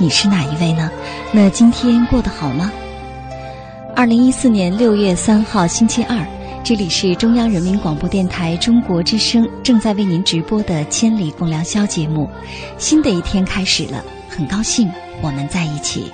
你是哪一位呢？那今天过得好吗？二零一四年六月三号星期二，这里是中央人民广播电台中国之声正在为您直播的《千里共良宵》节目。新的一天开始了，很高兴我们在一起。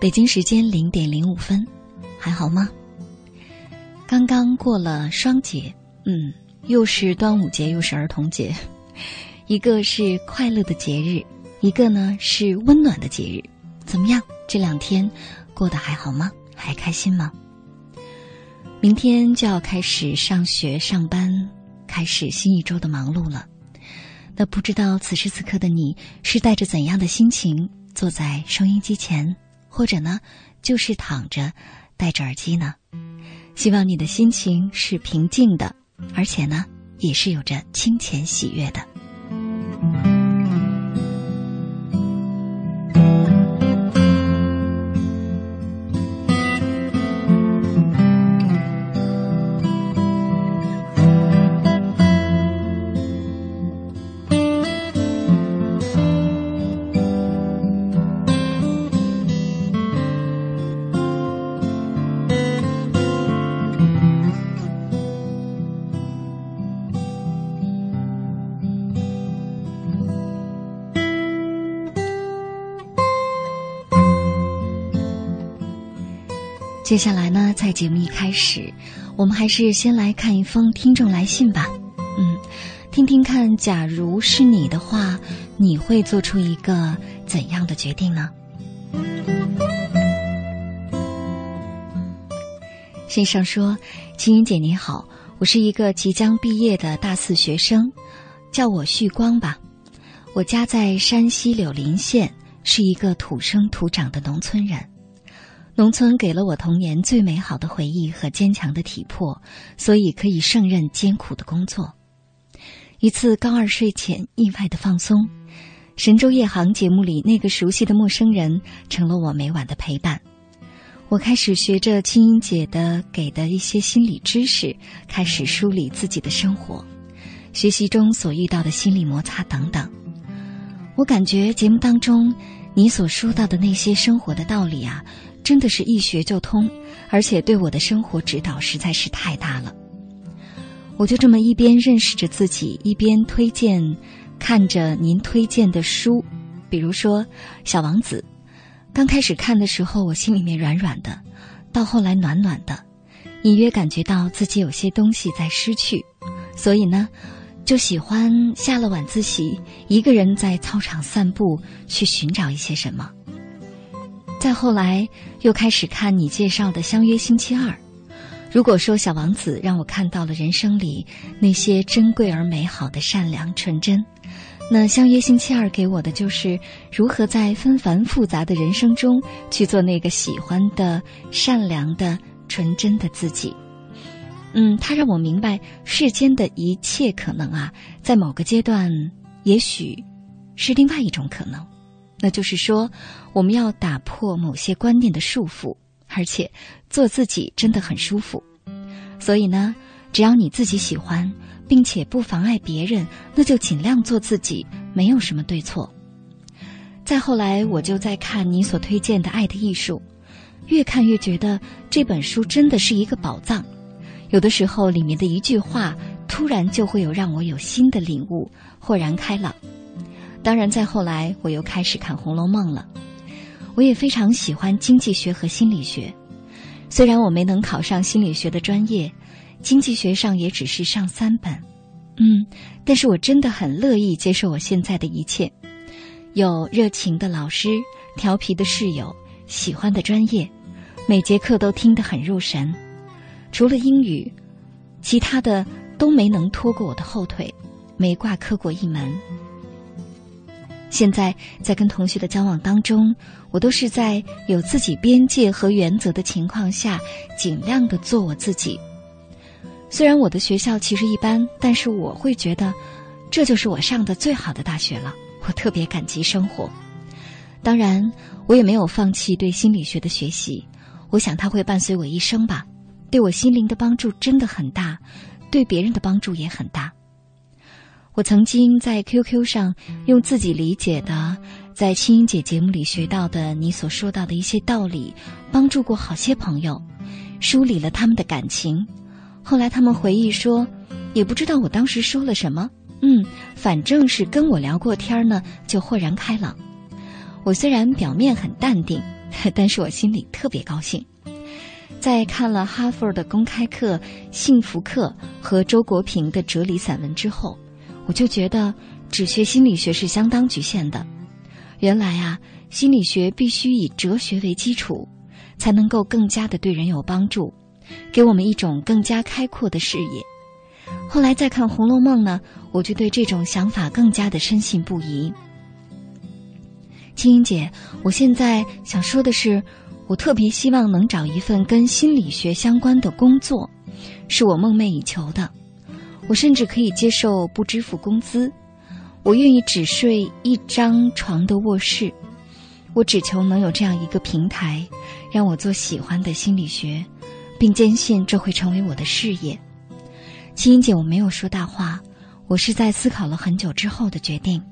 北京时间零点零五分，还好吗？刚刚过了双节，嗯，又是端午节，又是儿童节，一个是快乐的节日，一个呢是温暖的节日。怎么样？这两天过得还好吗？还开心吗？明天就要开始上学、上班，开始新一周的忙碌了。那不知道此时此刻的你是带着怎样的心情坐在收音机前？或者呢，就是躺着，戴着耳机呢。希望你的心情是平静的，而且呢，也是有着清浅喜悦的。接下来呢，在节目一开始，我们还是先来看一封听众来信吧。嗯，听听看，假如是你的话，你会做出一个怎样的决定呢？信上说：“青云姐你好，我是一个即将毕业的大四学生，叫我旭光吧。我家在山西柳林县，是一个土生土长的农村人。农村给了我童年最美好的回忆和坚强的体魄，所以可以胜任艰苦的工作。一次高二睡前意外的放松，《神州夜航》节目里那个熟悉的陌生人成了我每晚的陪伴。”我开始学着青音姐的给的一些心理知识，开始梳理自己的生活，学习中所遇到的心理摩擦等等。我感觉节目当中你所说到的那些生活的道理啊，真的是一学就通，而且对我的生活指导实在是太大了。我就这么一边认识着自己，一边推荐看着您推荐的书，比如说《小王子》。刚开始看的时候，我心里面软软的，到后来暖暖的，隐约感觉到自己有些东西在失去，所以呢，就喜欢下了晚自习，一个人在操场散步，去寻找一些什么。再后来又开始看你介绍的《相约星期二》，如果说《小王子》让我看到了人生里那些珍贵而美好的善良纯真。那相约星期二给我的就是如何在纷繁复杂的人生中去做那个喜欢的、善良的、纯真的自己。嗯，他让我明白世间的一切可能啊，在某个阶段，也许是另外一种可能。那就是说，我们要打破某些观念的束缚，而且做自己真的很舒服。所以呢，只要你自己喜欢。并且不妨碍别人，那就尽量做自己，没有什么对错。再后来，我就在看你所推荐的《爱的艺术》，越看越觉得这本书真的是一个宝藏。有的时候，里面的一句话，突然就会有让我有新的领悟，豁然开朗。当然，再后来，我又开始看《红楼梦》了。我也非常喜欢经济学和心理学，虽然我没能考上心理学的专业。经济学上也只是上三本，嗯，但是我真的很乐意接受我现在的一切，有热情的老师，调皮的室友，喜欢的专业，每节课都听得很入神。除了英语，其他的都没能拖过我的后腿，没挂科过一门。现在在跟同学的交往当中，我都是在有自己边界和原则的情况下，尽量的做我自己。虽然我的学校其实一般，但是我会觉得，这就是我上的最好的大学了。我特别感激生活。当然，我也没有放弃对心理学的学习。我想它会伴随我一生吧，对我心灵的帮助真的很大，对别人的帮助也很大。我曾经在 QQ 上用自己理解的，在青音姐节目里学到的你所说到的一些道理，帮助过好些朋友，梳理了他们的感情。后来他们回忆说，也不知道我当时说了什么，嗯，反正是跟我聊过天呢，就豁然开朗。我虽然表面很淡定，但是我心里特别高兴。在看了哈佛的公开课《幸福课》和周国平的哲理散文之后，我就觉得只学心理学是相当局限的。原来啊，心理学必须以哲学为基础，才能够更加的对人有帮助。给我们一种更加开阔的视野。后来再看《红楼梦》呢，我就对这种想法更加的深信不疑。青音姐，我现在想说的是，我特别希望能找一份跟心理学相关的工作，是我梦寐以求的。我甚至可以接受不支付工资，我愿意只睡一张床的卧室，我只求能有这样一个平台，让我做喜欢的心理学。并坚信这会成为我的事业。青音姐，我没有说大话，我是在思考了很久之后的决定。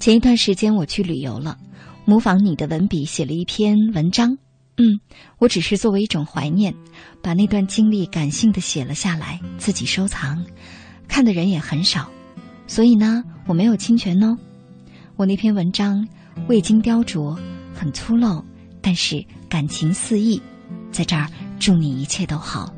前一段时间我去旅游了，模仿你的文笔写了一篇文章。嗯，我只是作为一种怀念，把那段经历感性的写了下来，自己收藏，看的人也很少，所以呢，我没有侵权哦。我那篇文章未经雕琢，很粗陋，但是感情四溢，在这儿。祝你一切都好。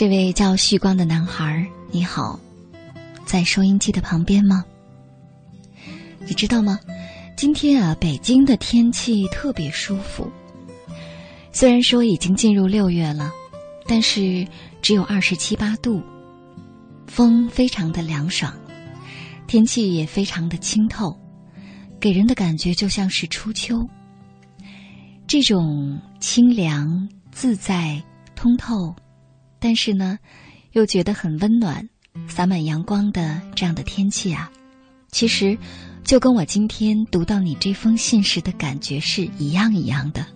这位叫旭光的男孩，你好，在收音机的旁边吗？你知道吗？今天啊，北京的天气特别舒服。虽然说已经进入六月了，但是只有二十七八度，风非常的凉爽，天气也非常的清透，给人的感觉就像是初秋。这种清凉自在、通透，但是呢，又觉得很温暖、洒满阳光的这样的天气啊，其实就跟我今天读到你这封信时的感觉是一样一样的。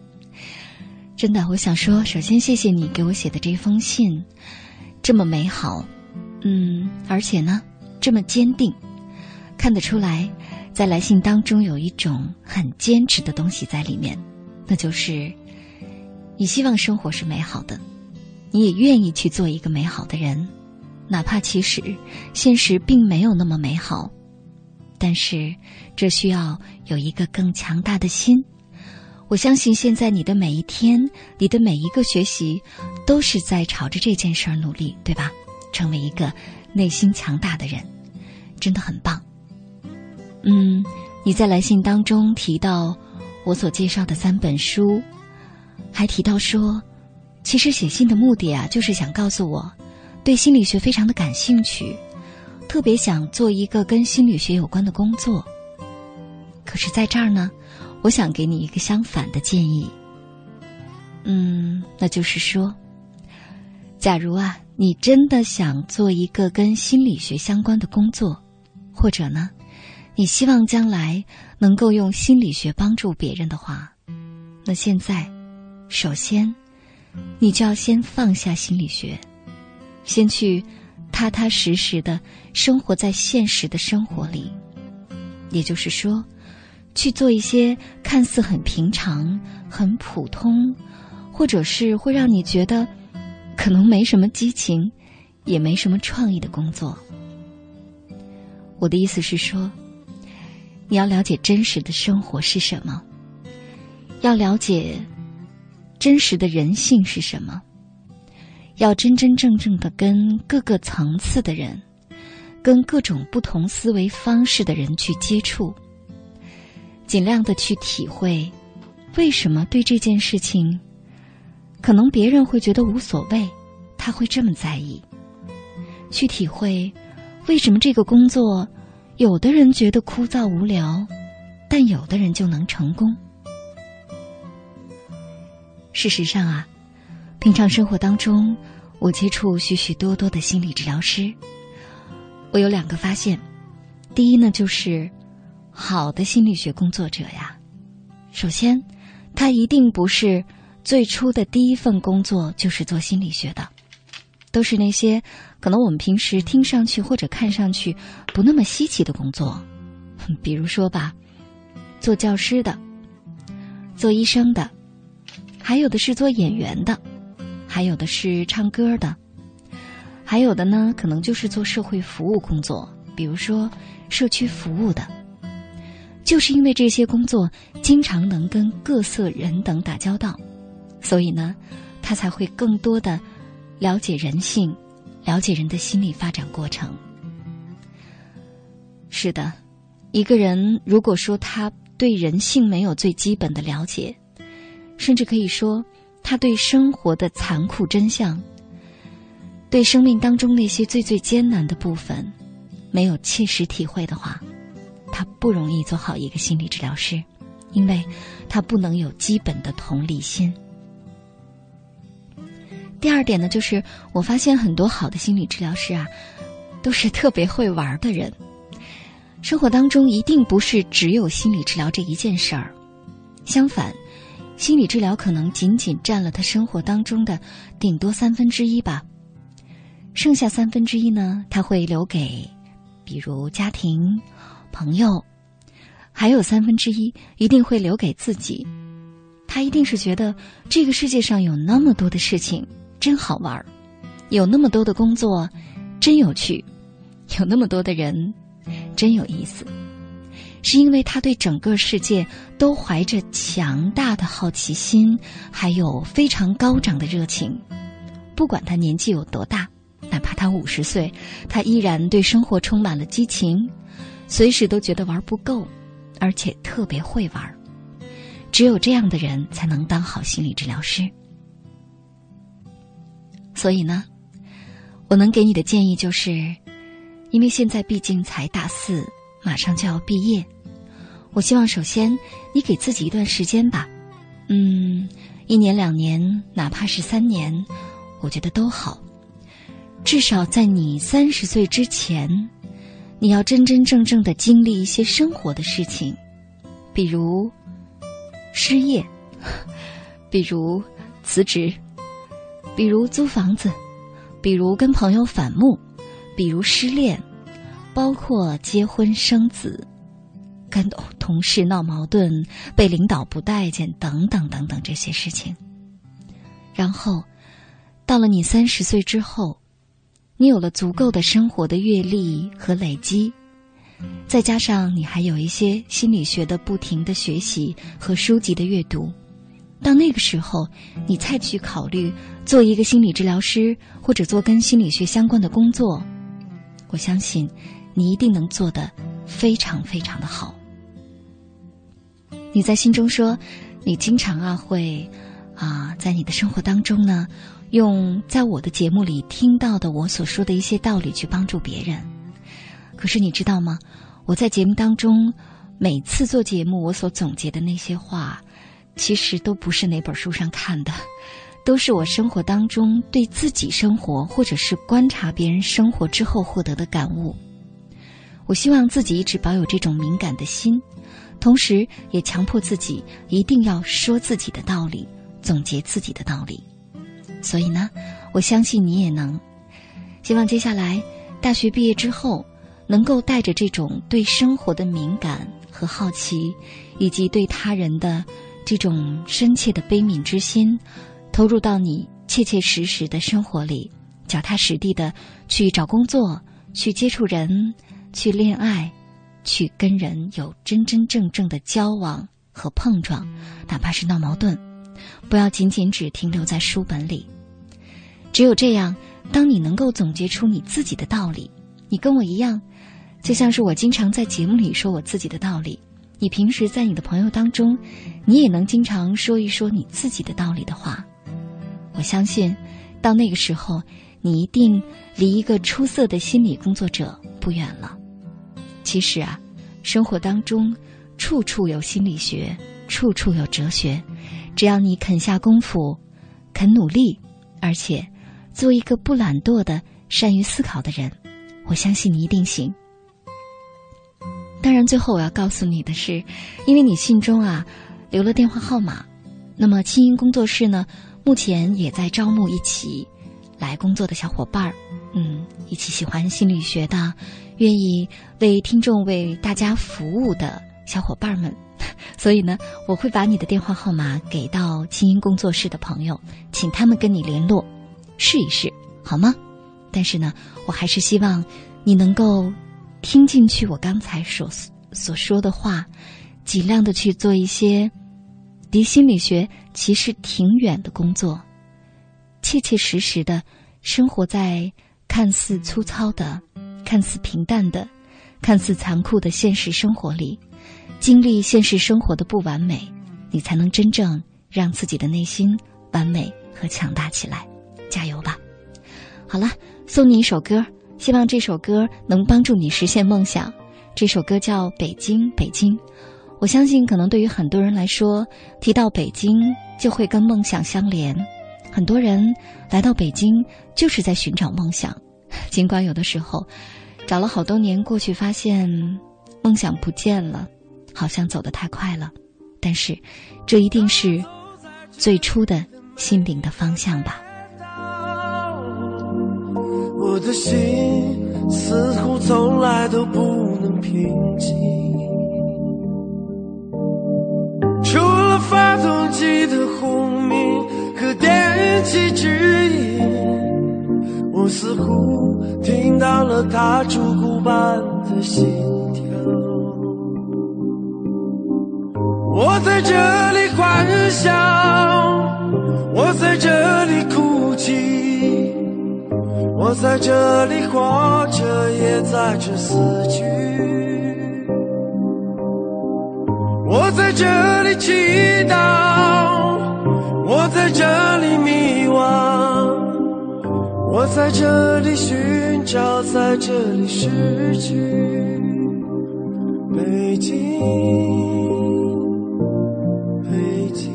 真的，我想说，首先谢谢你给我写的这封信，这么美好，嗯，而且呢，这么坚定，看得出来，在来信当中有一种很坚持的东西在里面，那就是你希望生活是美好的，你也愿意去做一个美好的人，哪怕其实现实并没有那么美好，但是这需要有一个更强大的心。我相信现在你的每一天，你的每一个学习，都是在朝着这件事儿努力，对吧？成为一个内心强大的人，真的很棒。嗯，你在来信当中提到我所介绍的三本书，还提到说，其实写信的目的啊，就是想告诉我，对心理学非常的感兴趣，特别想做一个跟心理学有关的工作。可是在这儿呢。我想给你一个相反的建议，嗯，那就是说，假如啊，你真的想做一个跟心理学相关的工作，或者呢，你希望将来能够用心理学帮助别人的话，那现在，首先，你就要先放下心理学，先去踏踏实实的生活在现实的生活里，也就是说。去做一些看似很平常、很普通，或者是会让你觉得可能没什么激情，也没什么创意的工作。我的意思是说，你要了解真实的生活是什么，要了解真实的人性是什么，要真真正正的跟各个层次的人、跟各种不同思维方式的人去接触。尽量的去体会，为什么对这件事情，可能别人会觉得无所谓，他会这么在意。去体会，为什么这个工作，有的人觉得枯燥无聊，但有的人就能成功。事实上啊，平常生活当中，我接触许许多多的心理治疗师，我有两个发现，第一呢就是。好的心理学工作者呀，首先，他一定不是最初的第一份工作就是做心理学的，都是那些可能我们平时听上去或者看上去不那么稀奇的工作，比如说吧，做教师的，做医生的，还有的是做演员的，还有的是唱歌的，还有的呢，可能就是做社会服务工作，比如说社区服务的。就是因为这些工作经常能跟各色人等打交道，所以呢，他才会更多的了解人性，了解人的心理发展过程。是的，一个人如果说他对人性没有最基本的了解，甚至可以说他对生活的残酷真相，对生命当中那些最最艰难的部分没有切实体会的话。他不容易做好一个心理治疗师，因为他不能有基本的同理心。第二点呢，就是我发现很多好的心理治疗师啊，都是特别会玩的人。生活当中一定不是只有心理治疗这一件事儿，相反，心理治疗可能仅仅占了他生活当中的顶多三分之一吧。剩下三分之一呢，他会留给，比如家庭。朋友，还有三分之一一定会留给自己。他一定是觉得这个世界上有那么多的事情真好玩儿，有那么多的工作真有趣，有那么多的人真有意思。是因为他对整个世界都怀着强大的好奇心，还有非常高涨的热情，不管他年纪有多大，哪怕他五十岁，他依然对生活充满了激情，随时都觉得玩不够，而且特别会玩。只有这样的人才能当好心理治疗师。所以呢，我能给你的建议就是，因为现在毕竟才大四，马上就要毕业，我希望首先你给自己一段时间吧，嗯，一年两年，哪怕是三年，我觉得都好。至少在你三十岁之前，你要真真正正的经历一些生活的事情，比如失业，比如辞职。比如租房子，比如跟朋友反目，比如失恋，包括结婚生子，跟同事闹矛盾，被领导不待见，等等等等这些事情。然后，到了你三十岁之后，你有了足够的生活的阅历和累积，再加上你还有一些心理学的不停的学习和书籍的阅读。到那个时候，你再去考虑做一个心理治疗师，或者做跟心理学相关的工作，我相信你一定能做得非常非常的好。你在心中说，你经常啊会啊在你的生活当中呢，用在我的节目里听到的我所说的一些道理去帮助别人。可是你知道吗？我在节目当中每次做节目，我所总结的那些话。其实都不是哪本书上看的，都是我生活当中对自己生活或者是观察别人生活之后获得的感悟。我希望自己一直保有这种敏感的心，同时也强迫自己一定要说自己的道理，总结自己的道理。所以呢，我相信你也能。希望接下来大学毕业之后，能够带着这种对生活的敏感和好奇，以及对他人的。这种深切的悲悯之心，投入到你切切实实的生活里，脚踏实地的去找工作，去接触人，去恋爱，去跟人有真真正正的交往和碰撞，哪怕是闹矛盾，不要仅仅只停留在书本里。只有这样，当你能够总结出你自己的道理，你跟我一样，就像是我经常在节目里说我自己的道理。你平时在你的朋友当中，你也能经常说一说你自己的道理的话，我相信，到那个时候，你一定离一个出色的心理工作者不远了。其实啊，生活当中处处有心理学，处处有哲学，只要你肯下功夫，肯努力，而且做一个不懒惰的、善于思考的人，我相信你一定行。当然，最后我要告诉你的是，因为你信中啊留了电话号码，那么清音工作室呢目前也在招募一起来工作的小伙伴儿，嗯，一起喜欢心理学的，愿意为听众为大家服务的小伙伴们，所以呢，我会把你的电话号码给到清音工作室的朋友，请他们跟你联络，试一试好吗？但是呢，我还是希望你能够。听进去我刚才所所说的话，尽量的去做一些离心理学其实挺远的工作，切切实实的生活在看似粗糙的、看似平淡的、看似残酷的现实生活里，经历现实生活的不完美，你才能真正让自己的内心完美和强大起来。加油吧！好了，送你一首歌。希望这首歌能帮助你实现梦想。这首歌叫《北京，北京》。我相信，可能对于很多人来说，提到北京就会跟梦想相连。很多人来到北京就是在寻找梦想，尽管有的时候找了好多年过去，发现梦想不见了，好像走得太快了。但是，这一定是最初的心灵的方向吧。我的心似乎从来都不能平静，除了发动机的轰鸣和电气指引，我似乎听到了它烛骨般的心跳。我在这里欢笑，我在这里哭泣。我在这里活着，也在这死去。我在这里祈祷，我在这里迷惘，我在这里寻找，在这里失去。北京，北京。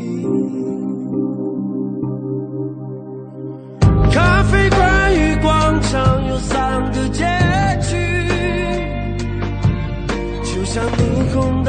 咖啡馆与广场有三个街区，就像霓虹灯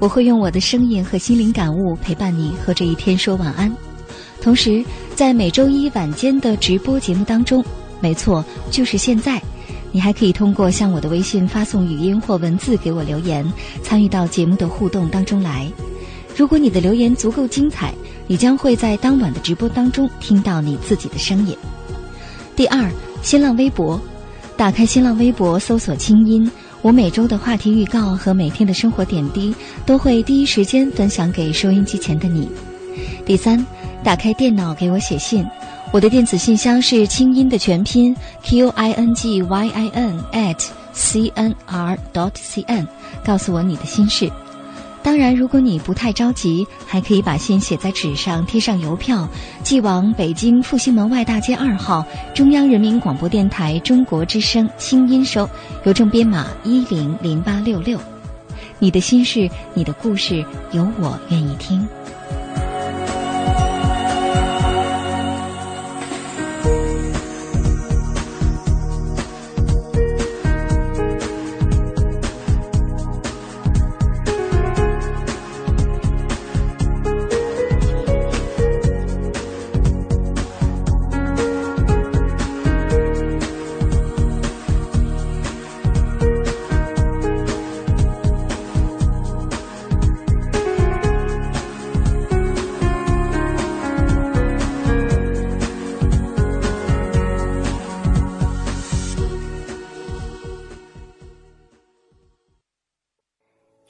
我会用我的声音和心灵感悟陪伴你和这一天说晚安。同时，在每周一晚间的直播节目当中，没错，就是现在，你还可以通过向我的微信发送语音或文字给我留言，参与到节目的互动当中来。如果你的留言足够精彩，你将会在当晚的直播当中听到你自己的声音。第二，新浪微博。打开新浪微博，搜索“清音”，我每周的话题预告和每天的生活点滴都会第一时间分享给收音机前的你。第三，打开电脑给我写信，我的电子信箱是清音的全拼 q i n g y i n at cnr dot cn，告诉我你的心事。当然，如果你不太着急，还可以把信写在纸上，贴上邮票，寄往北京复兴门外大街二号中央人民广播电台中国之声清音收，邮政编码一零零八六六。你的心事，你的故事，有我愿意听。